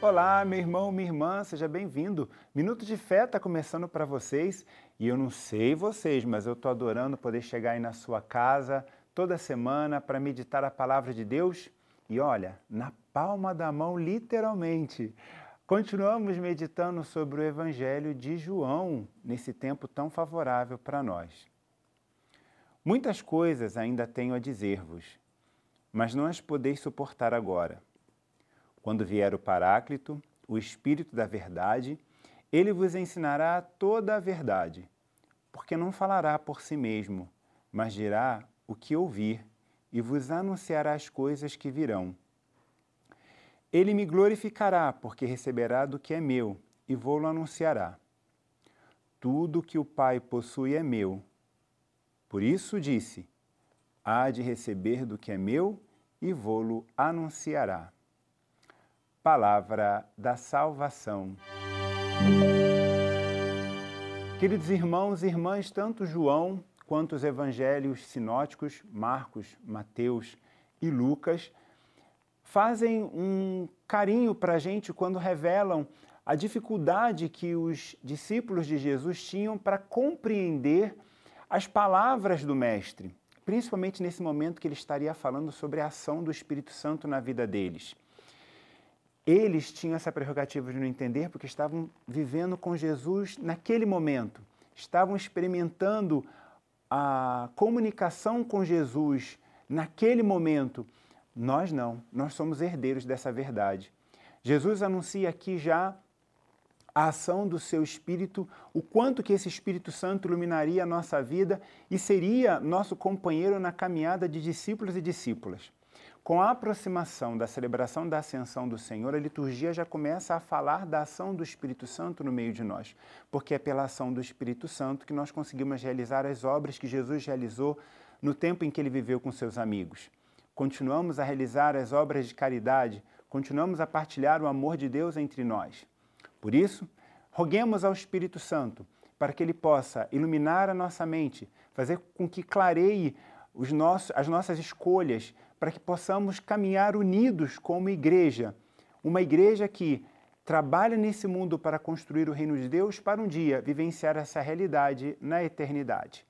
Olá, meu irmão, minha irmã, seja bem-vindo. Minuto de Fé está começando para vocês e eu não sei vocês, mas eu estou adorando poder chegar aí na sua casa toda semana para meditar a palavra de Deus e olha, na palma da mão, literalmente. Continuamos meditando sobre o Evangelho de João nesse tempo tão favorável para nós. Muitas coisas ainda tenho a dizer-vos, mas não as podeis suportar agora. Quando vier o Paráclito, o Espírito da Verdade, ele vos ensinará toda a verdade, porque não falará por si mesmo, mas dirá o que ouvir e vos anunciará as coisas que virão. Ele me glorificará, porque receberá do que é meu e vou-lo anunciará. Tudo que o Pai possui é meu por isso disse: Há de receber do que é meu e vou-lo anunciará. Palavra da salvação. Queridos irmãos e irmãs, tanto João quanto os evangelhos sinóticos, Marcos, Mateus e Lucas, fazem um carinho para a gente quando revelam a dificuldade que os discípulos de Jesus tinham para compreender as palavras do Mestre, principalmente nesse momento que ele estaria falando sobre a ação do Espírito Santo na vida deles. Eles tinham essa prerrogativa de não entender porque estavam vivendo com Jesus naquele momento, estavam experimentando a comunicação com Jesus naquele momento. Nós não, nós somos herdeiros dessa verdade. Jesus anuncia aqui já a ação do seu Espírito, o quanto que esse Espírito Santo iluminaria a nossa vida e seria nosso companheiro na caminhada de discípulos e discípulas. Com a aproximação da celebração da ascensão do Senhor, a liturgia já começa a falar da ação do Espírito Santo no meio de nós, porque é pela ação do Espírito Santo que nós conseguimos realizar as obras que Jesus realizou no tempo em que ele viveu com seus amigos. Continuamos a realizar as obras de caridade, continuamos a partilhar o amor de Deus entre nós. Por isso, roguemos ao Espírito Santo para que ele possa iluminar a nossa mente, fazer com que clareie nossos, as nossas escolhas, para que possamos caminhar unidos como igreja. Uma igreja que trabalha nesse mundo para construir o reino de Deus para um dia vivenciar essa realidade na eternidade.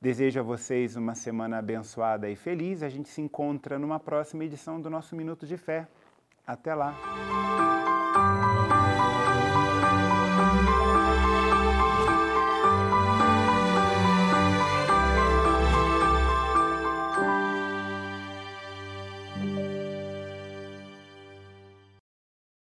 Desejo a vocês uma semana abençoada e feliz. A gente se encontra numa próxima edição do nosso Minuto de Fé. Até lá!